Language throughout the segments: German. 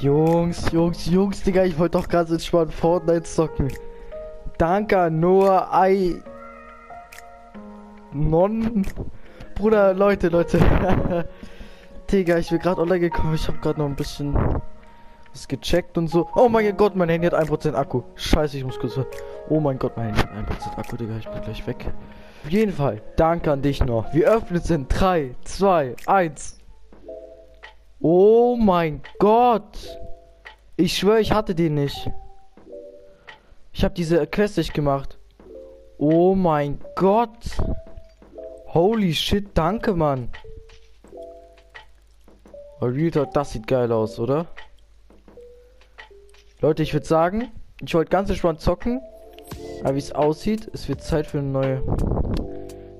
Jungs, Jungs, Jungs, Digga, ich wollte doch ganz entspannt Fortnite zocken. Danke, Noah, I. Non. Bruder, Leute, Leute. Digga, ich bin gerade online gekommen. Ich habe gerade noch ein bisschen was gecheckt und so. Oh mein Gott, mein Handy hat 1% Akku. Scheiße, ich muss kurz. Oh mein Gott, mein Handy hat 1% Akku, Digga. Ich bin gleich weg. Auf jeden Fall, danke an dich noch. Wir öffnen es in 3, 2, 1. Oh mein Gott. Ich schwöre, ich hatte den nicht. Ich habe diese Quest nicht gemacht. Oh mein Gott. Holy shit, danke, Mann. Real Talk, das sieht geil aus, oder? Leute, ich würde sagen, ich wollte ganz entspannt zocken. Aber wie es aussieht, es wird Zeit für eine neue...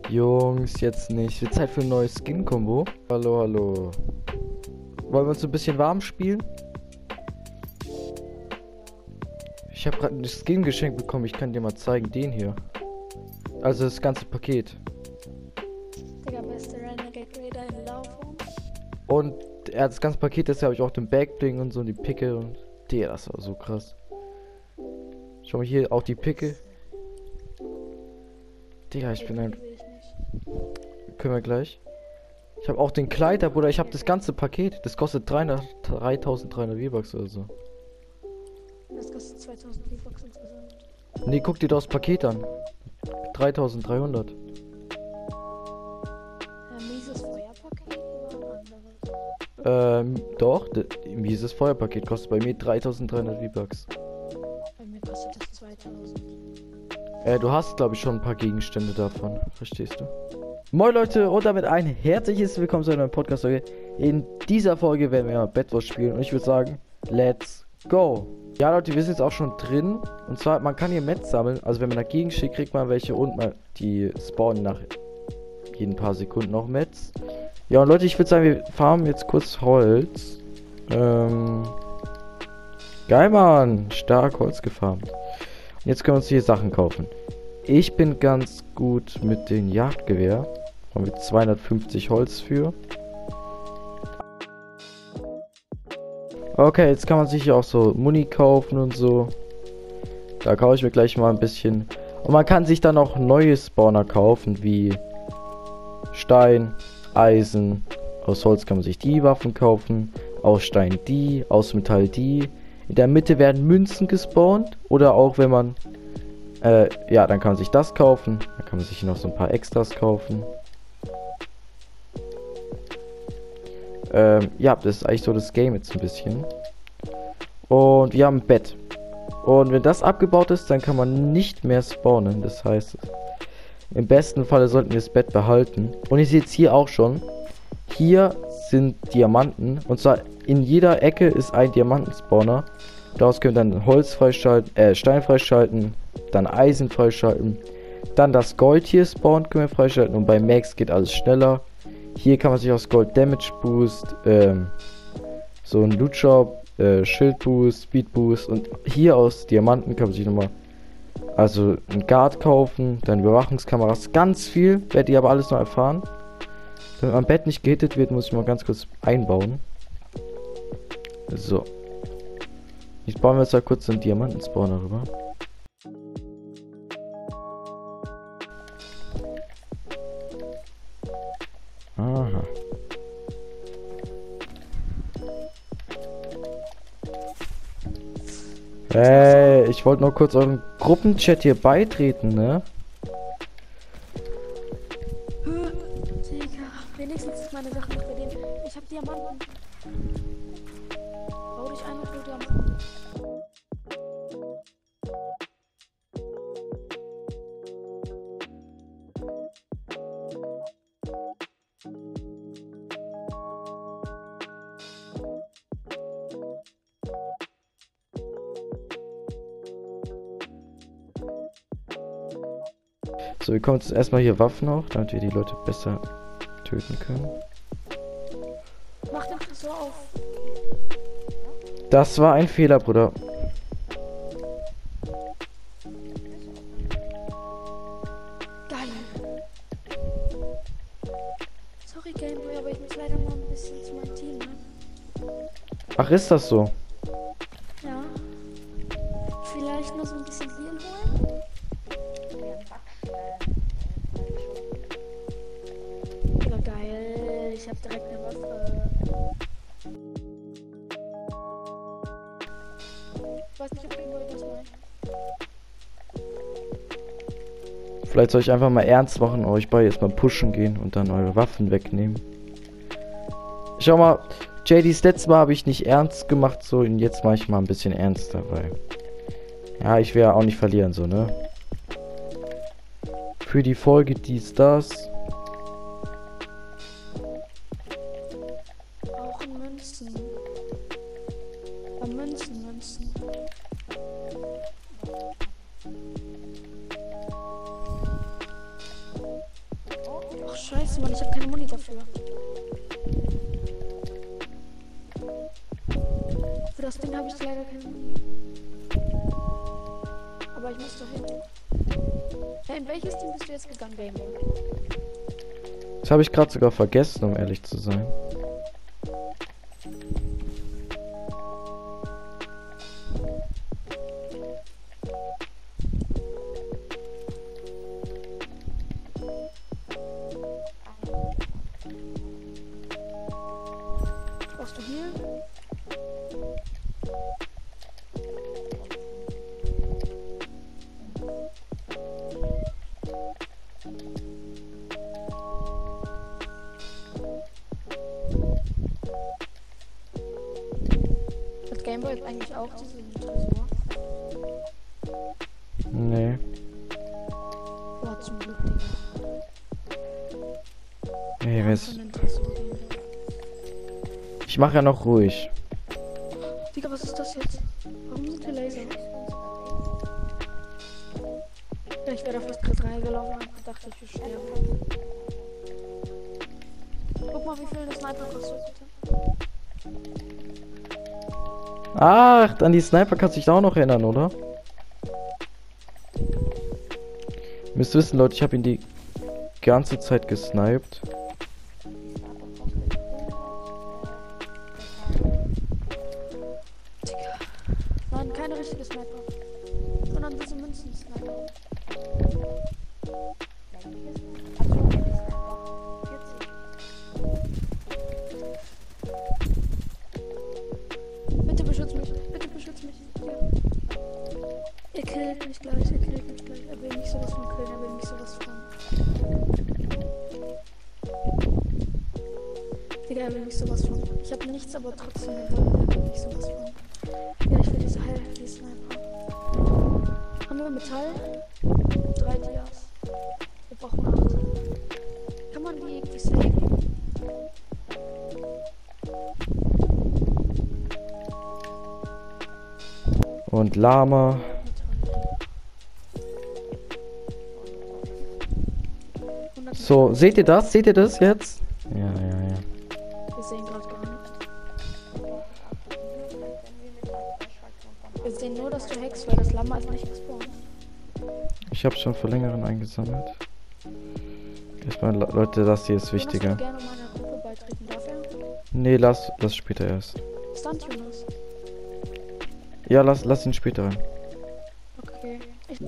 Jungs, jetzt nicht. Es wird Zeit für ein neues Skin-Kombo. Hallo, hallo. Wollen wir uns ein bisschen warm spielen? Ich habe gerade ein Skin geschenkt bekommen. Ich kann dir mal zeigen. Den hier. Also das ganze Paket. Digga, beste Renegade Raider in Laufung. Und er hat das ganze Paket, das habe ich auch den Backbling und so und die Picke und der, das war so krass. Schau mal hier auch die Picke. Digga, ich bin ein. Können wir gleich. Ich habe auch den Kleider, Bruder. Ich habe das ganze Paket. Das kostet 300, 3300 V-Bucks oder so. Das kostet 2000 V-Bucks insgesamt. Nee, guck dir das Paket an. 3300. Äh, mieses Feuerpaket oder ein anderes? Ähm, doch. Dieses Feuerpaket kostet bei mir 3300 V-Bucks. Bei mir kostet das 2000. Äh, du hast, glaube ich, schon ein paar Gegenstände davon. Verstehst du? Moin Leute und damit ein herzliches Willkommen zu einer Podcast-Folge. In dieser Folge werden wir Bed Wars spielen und ich würde sagen, let's go. Ja Leute, wir sind jetzt auch schon drin. Und zwar, man kann hier Mets sammeln. Also wenn man dagegen schickt, kriegt man welche und man die spawnen nach jeden paar Sekunden noch Mets. Ja und Leute, ich würde sagen, wir farmen jetzt kurz Holz. Ähm... Geil, Mann. Stark Holz gefarmt. Und jetzt können wir uns hier Sachen kaufen. Ich bin ganz gut mit dem Jagdgewehr. Haben wir 250 Holz für. Okay, jetzt kann man sich hier auch so Muni kaufen und so. Da kaufe ich mir gleich mal ein bisschen. Und man kann sich dann auch neue Spawner kaufen, wie Stein, Eisen. Aus Holz kann man sich die Waffen kaufen. Aus Stein die, aus Metall die. In der Mitte werden Münzen gespawnt. Oder auch wenn man äh, ja, dann kann man sich das kaufen. Dann kann man sich noch so ein paar Extras kaufen. Ähm, ja, das ist eigentlich so das Game jetzt ein bisschen. Und wir haben ein Bett. Und wenn das abgebaut ist, dann kann man nicht mehr spawnen. Das heißt, im besten Falle sollten wir das Bett behalten. Und ihr seht es hier auch schon. Hier sind Diamanten. Und zwar in jeder Ecke ist ein Diamantenspawner. Daraus können wir dann Holz freischalten, äh, Stein freischalten, dann Eisen freischalten. Dann das Gold hier spawnt können wir freischalten und bei Max geht alles schneller. Hier kann man sich aus Gold Damage Boost, ähm, so ein Loot Shop, äh, Schild Boost, Speed Boost und hier aus Diamanten kann man sich nochmal also ein Guard kaufen, dann Überwachungskameras, ganz viel, werdet ihr aber alles noch erfahren. Wenn mein Bett nicht gehittet wird, muss ich mal ganz kurz einbauen. So. Ich baue mir jetzt mal kurz einen Diamantenspawner rüber. Hey, ich wollte nur kurz euren Gruppenchat hier beitreten, ne? So, wir kommen jetzt erstmal hier Waffen auf, damit wir die Leute besser töten können. Mach den Tresor auf. Das war ein Fehler, Bruder. Geil. Sorry, Gameboy, aber ich muss leider mal ein bisschen zu meinem Team, ne? Ach, ist das so? jetzt direkt eine Waffe. Ich nicht, ob irgendwo das meint. Vielleicht soll ich einfach mal ernst machen, euch beide jetzt mal pushen gehen und dann eure Waffen wegnehmen. Schau mal, JDs letztes Mal habe ich nicht ernst gemacht, so und jetzt mache ich mal ein bisschen ernster, weil. Ja, ich will ja auch nicht verlieren, so, ne? Für die Folge dies, das. Aber ich muss doch hin. Hey, in welches Team bist du jetzt gegangen, Gameboy? Das habe ich gerade sogar vergessen, um ehrlich zu sein. Ey, was? Ich mache ja noch ruhig. Digga, was ist das jetzt? Warum sind hier Laser? Ja, ich wäre da fast gerade reingelaufen und dachte, ich will sterben. Guck mal, wie viel das Sniper kostet, bitte. Ach, an die Sniper kannst du dich da auch noch erinnern, oder? Müsst wissen, Leute, ich habe ihn die ganze Zeit gesniped. Bitte beschütz mich. Bitte beschütz mich. Er killt mich gleich. Er killt mich gleich. Er will mich sowas von killen. Er will mich sowas von. Digga, er will mich sowas von. Ich habe nichts, aber trotzdem. Er will mich sowas von. Ja, ich will diese Heil, die Sniper. Haben wir Metall? Drei Dias. Und Lama. So, seht ihr das? Seht ihr das jetzt? Ja, ja, ja. Wir sehen gerade gar nicht. Wir sehen nur, dass du hackst, weil das Lama ist nicht gespawnt. Ich habe schon vor längerem eingesammelt. Erstmal, Le- Leute, das hier ist Jonas, wichtiger. würde gerne meiner Gruppe beitreten. Darf er? Nee, lass, lass später erst. Stunt Jonas. Ja, lass, lass ihn später rein. Okay. Ich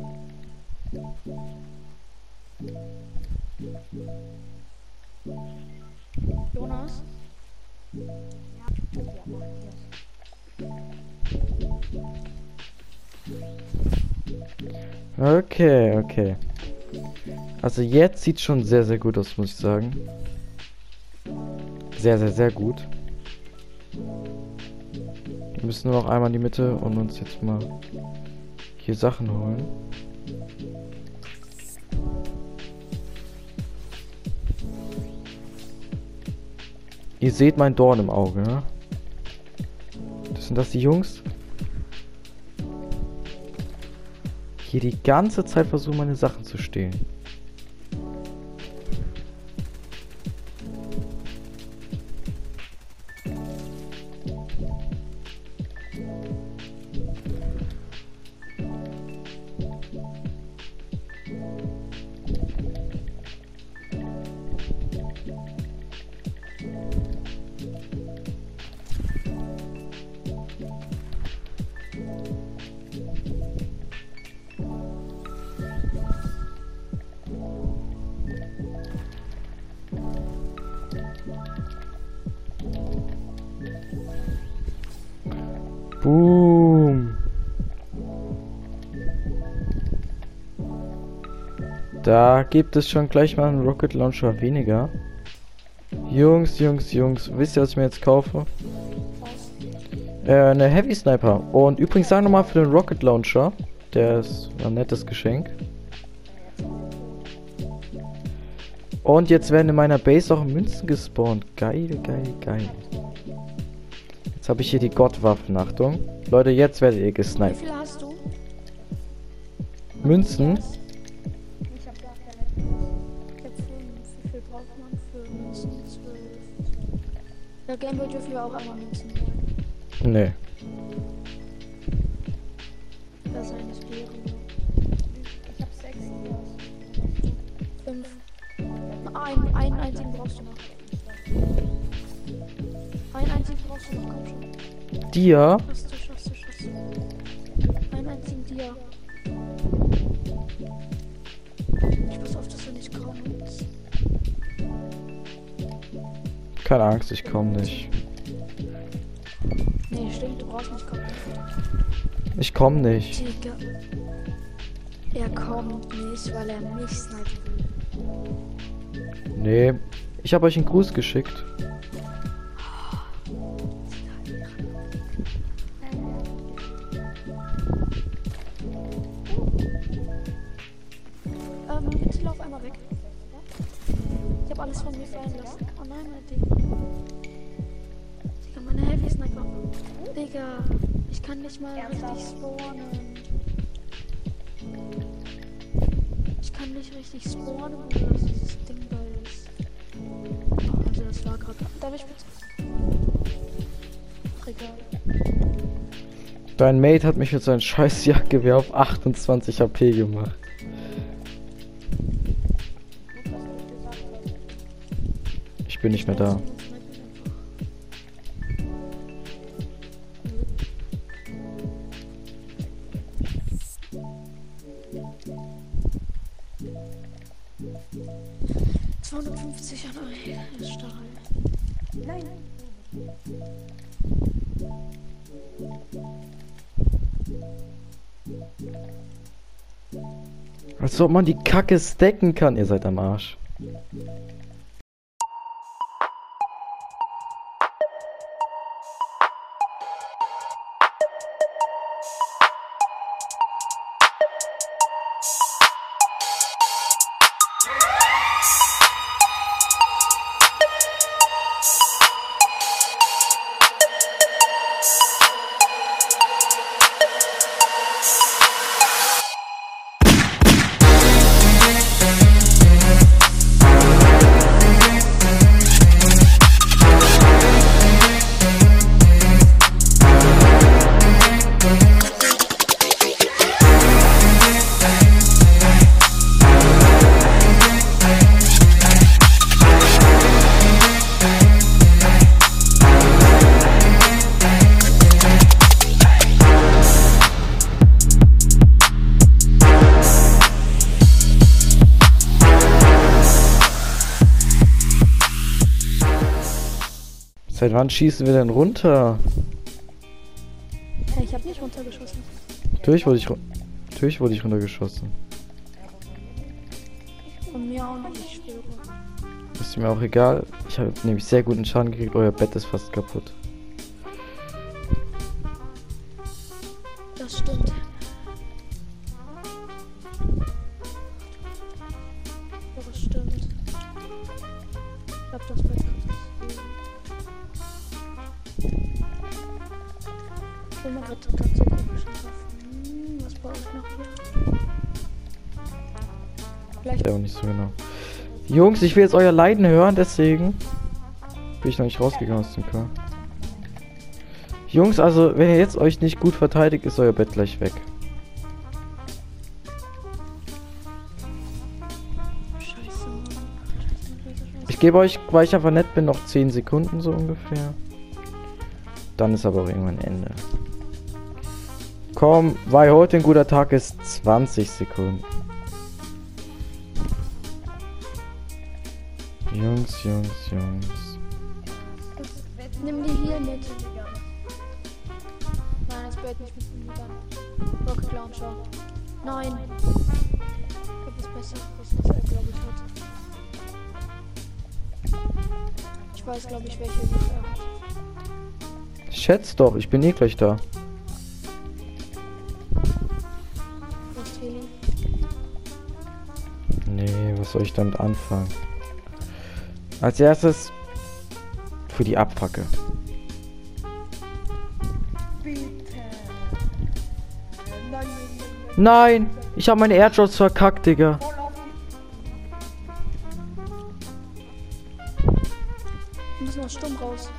Jonas? Okay, okay. Also jetzt sieht schon sehr, sehr gut aus, muss ich sagen. Sehr, sehr, sehr gut. Wir müssen nur noch einmal in die Mitte und uns jetzt mal hier Sachen holen. Ihr seht mein Dorn im Auge, ne? Das sind das die Jungs? Hier die ganze Zeit versuchen, meine Sachen zu stehlen. Da gibt es schon gleich mal einen Rocket Launcher weniger. Jungs, Jungs, Jungs, wisst ihr, was ich mir jetzt kaufe? Äh, eine Heavy Sniper. Und übrigens sag nochmal für den Rocket Launcher. Der ist ein nettes Geschenk. Und jetzt werden in meiner Base auch Münzen gespawnt. Geil, geil, geil. Jetzt habe ich hier die Gottwaffen. Achtung. Leute, jetzt werdet ihr gesniped. Münzen? Gameboy dürfen wir auch einmal holen. Nee. Das ist eine Sphäre. Ich hab sechs hier. Fünf. Ein, einen einzigen brauchst du noch. Einen einzigen brauchst du noch, komm schon. Dir? Keine Angst, ich komme nicht. Nee, stimmt, du brauchst nicht kommen. Ich komme nicht. Digga. Er kommt nicht, weil er mich snipen will. Nee. Ich habe euch einen Gruß geschickt. Richtig spawnen, ohne dass dieses Ding da ist. Also das war gerade. Darf ich bitte? Ach, egal. Dein Mate hat mich mit seinem scheiß Jagdgewehr auf 28 HP gemacht. Ich bin nicht mehr da. Als ob man die Kacke stacken kann. Ihr seid am Arsch. Seit wann schießen wir denn runter? Ich habe nicht runtergeschossen. Natürlich wurde ich, ru- natürlich wurde ich runtergeschossen. Von mir auch nicht, ich schwöre. Ist mir auch egal. Ich habe nämlich sehr guten Schaden gekriegt. Euer Bett ist fast kaputt. Jungs, ich will jetzt euer Leiden hören, deswegen bin ich noch nicht rausgegangen aus dem Car. Jungs, also wenn ihr jetzt euch nicht gut verteidigt, ist euer Bett gleich weg. Ich gebe euch, weil ich einfach nett bin, noch 10 Sekunden so ungefähr. Dann ist aber auch irgendwann Ende. Komm, weil heute ein guter Tag ist 20 Sekunden. Jungs, Jungs, Jungs. Nimm die hier mit. Nein, das Bett nicht mit dem Gun. Rocket Launcher. Nein. habe was Besseres, was er, glaube ich, hat. Ich weiß, glaube ich, welche er hat. Schätz doch, ich bin eh gleich da. Was? Nee, was soll ich damit anfangen? Als erstes für die Abfacke. Nein, ich habe meine Airdrops verkackt, Digga. Wir müssen aus Sturm raus.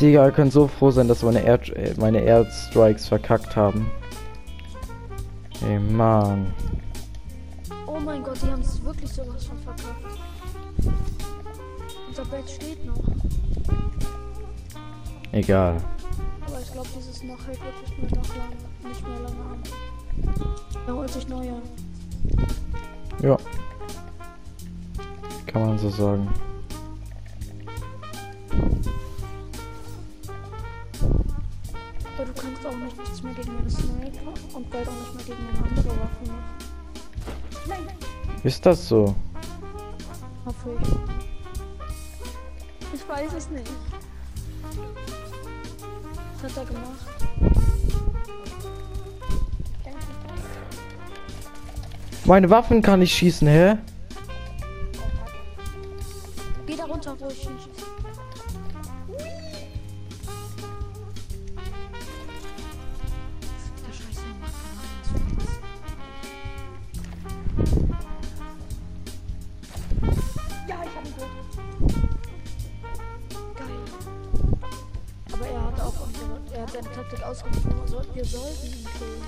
Digga, ihr könnt so froh sein, dass meine, Air äh, meine Airstrikes verkackt haben. Ey, Mann. Oh mein Gott, die haben es wirklich sowas von verkauft. Unser Bett steht noch. Egal. Aber ich glaube, dieses noch hält wirklich nur noch lange, nicht mehr lange an. Er holt sich neue. Ja. Kann man so sagen. Aber du kannst auch nichts mehr gegen meine Sniper und bald auch nicht mehr gegen eine andere Waffe noch. Ist das so? Hoffe ich. Ich weiß es nicht. Was hat er gemacht? Meine Waffen kann ich schießen, hä? Seine Taktik. Also wir sollten ihn killen.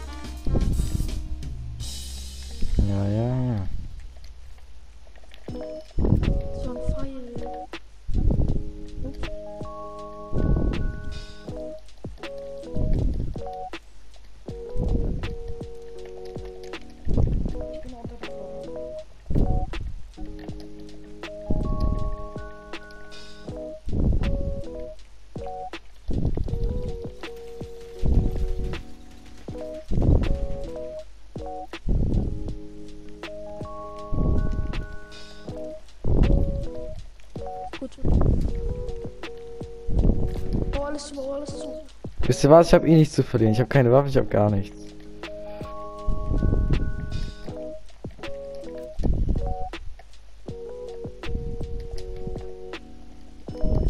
Ja, ja, ja. Ihr was? Ich habe eh nichts zu verlieren. Ich habe keine Waffen, ich habe gar nichts.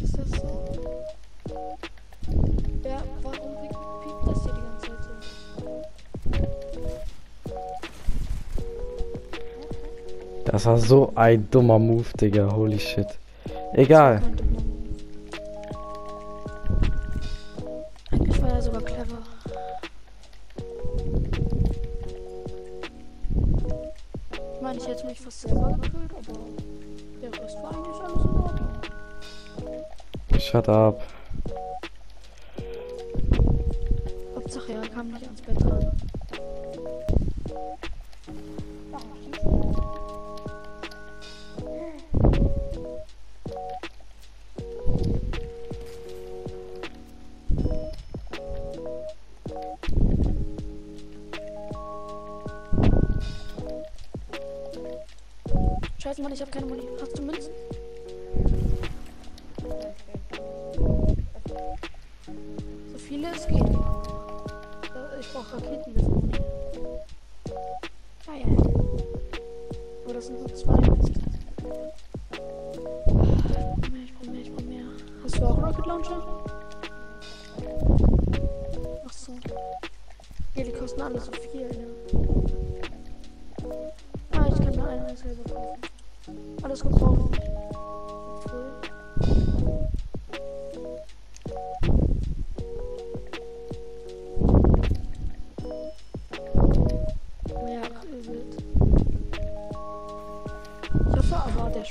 Ist das so? Ja, warum piept piept das hier die ganze Zeit so? Das war so ein dummer Move, Digga. Holy shit. Egal. Up. Hauptsache, er kam nicht ans Bett ran. Scheiße, Mann, ich habe keine Muni. Hast du Münzen?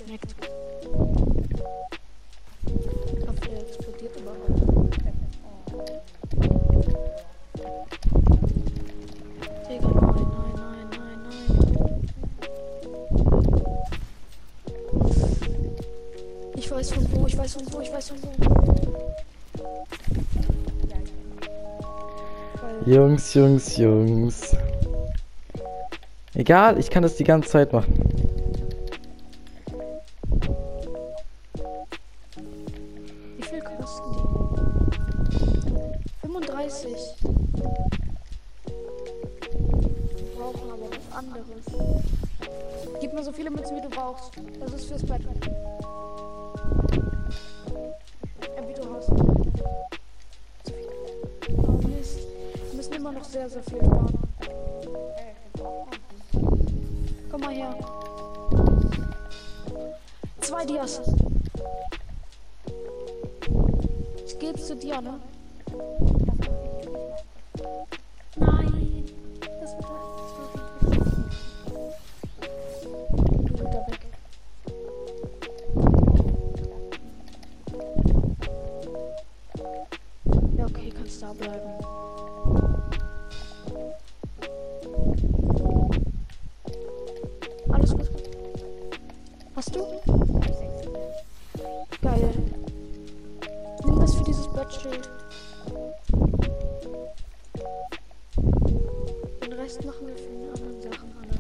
Schmeckt. Ich hoffe, der explodiert aber auch. Digga, nein, nein, nein, nein, nein. Ich weiß von wo, ich weiß von wo, ich weiß von wo. Jungs, Jungs, Jungs. Egal, ich kann das die ganze Zeit machen. Mir so viele Münzen, wie du brauchst. Das ist fürs Bett. Ja, wie du hast. Oh Mist. Wir müssen immer noch sehr, sehr viel sparen. Komm mal her. Zwei Dias. Ich gebe zu dir, ne? Bleiben. Alles gut. Hast du? Geil. Nimm das für dieses Bettschild. Den Rest machen wir für die anderen Sachen alle.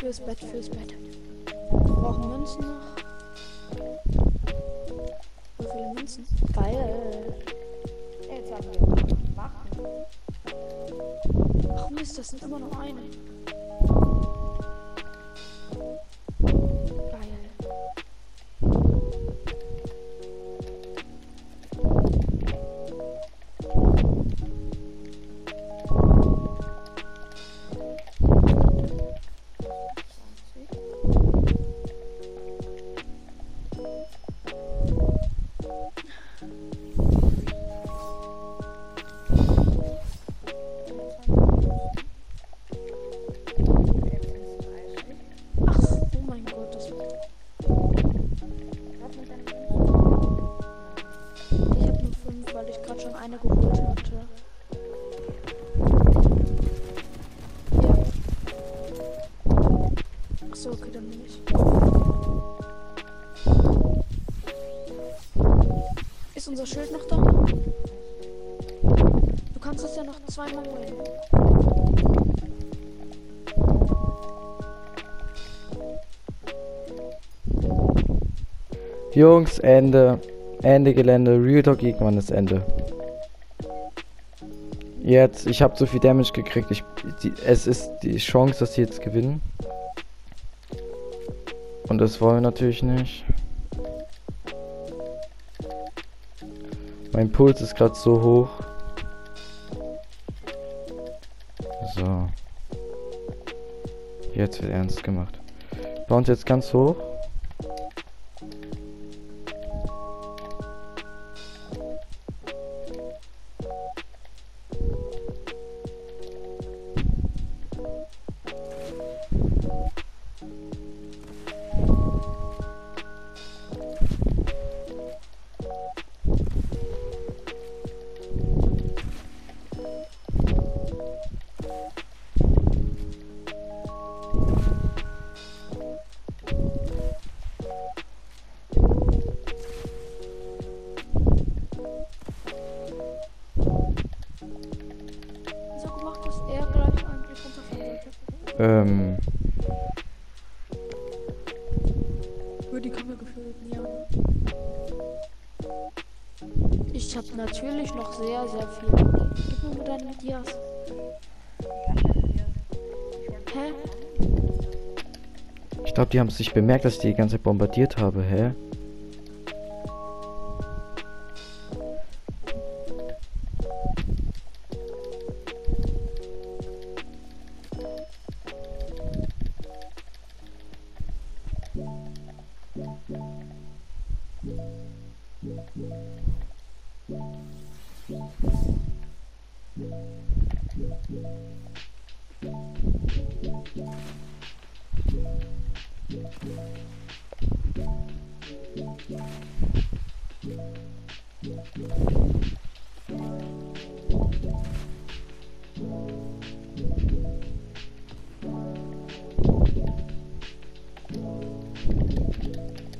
Fürs Bett, fürs Bett. Wir brauchen Münzen noch. Münzen. Geil. Jetzt haben wir Wachen. Ach Mist, das sind immer noch eine. Jungs, Ende. Ende Gelände. Real Talk irgendwann ist Ende. Jetzt, ich habe so viel Damage gekriegt. Ich, die, es ist die Chance, dass sie jetzt gewinnen. Und das wollen wir natürlich nicht. Mein Puls ist gerade so hoch. So. Jetzt wird ernst gemacht. Bei uns jetzt ganz hoch. Ähm. Über die Kamera gefilmt, ja. Ich habe natürlich noch sehr, sehr viel. Gib mir mal deine Dias. Hä? Ich glaube, die haben es nicht bemerkt, dass ich die die ganze Zeit bombardiert habe, hä?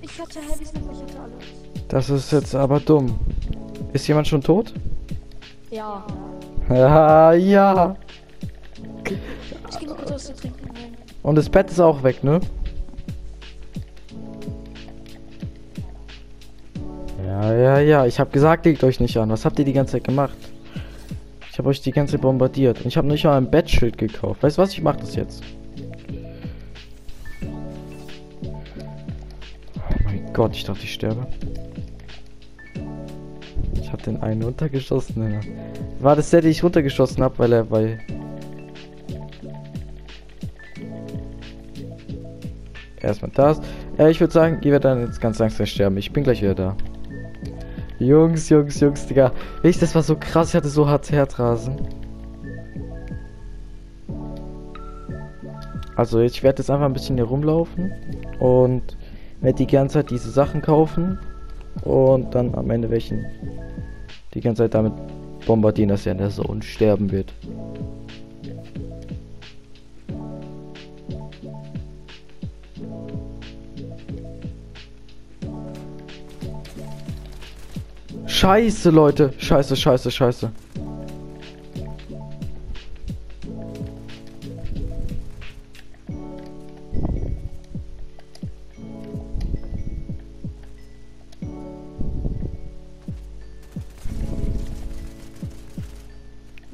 Ich hatte Heavys noch, ich hatte alles. Das ist jetzt aber dumm. Ist jemand schon tot? Ja. Ja, ja. Ich geh mal kurz was zu trinken. Und das Bett ist auch weg, ne? Ja. Ich habe gesagt, legt euch nicht an. Was habt ihr die ganze Zeit gemacht? Ich habe euch die ganze Zeit bombardiert. Und ich habe nicht mal ein Bettschild gekauft. Weißt du was? Ich mach das jetzt. Oh mein Gott, ich dachte, ich sterbe. Ich habe den einen runtergeschossen. War das der, den ich runtergeschossen habe, weil er bei... Erstmal das. Ja, ich würde sagen, ihr werdet dann jetzt ganz langsam sterben. Ich bin gleich wieder da. Jungs, Jungs, Jungs, Digga. Wirklich, das war so krass. Ich hatte so hart Herzrasen. Also, ich werde jetzt einfach ein bisschen hier rumlaufen. Und werde die ganze Zeit diese Sachen kaufen. Und dann am Ende welchen die ganze Zeit damit bombardieren, dass er in der Zone sterben wird. Scheiße, Leute. Scheiße, scheiße, scheiße.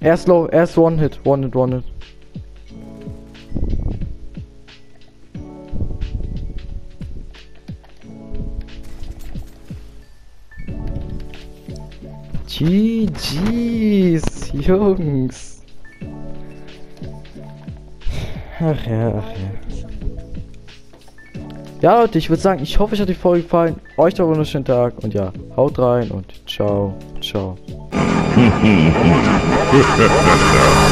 Er ist low, er ist one hit, one hit, one hit. GG's, Jungs. Ach ja, ach ja. Ja, Leute, ich würde sagen, ich hoffe, euch hat die Folge gefallen. Euch einen wunderschönen Tag und ja, haut rein und ciao, ciao.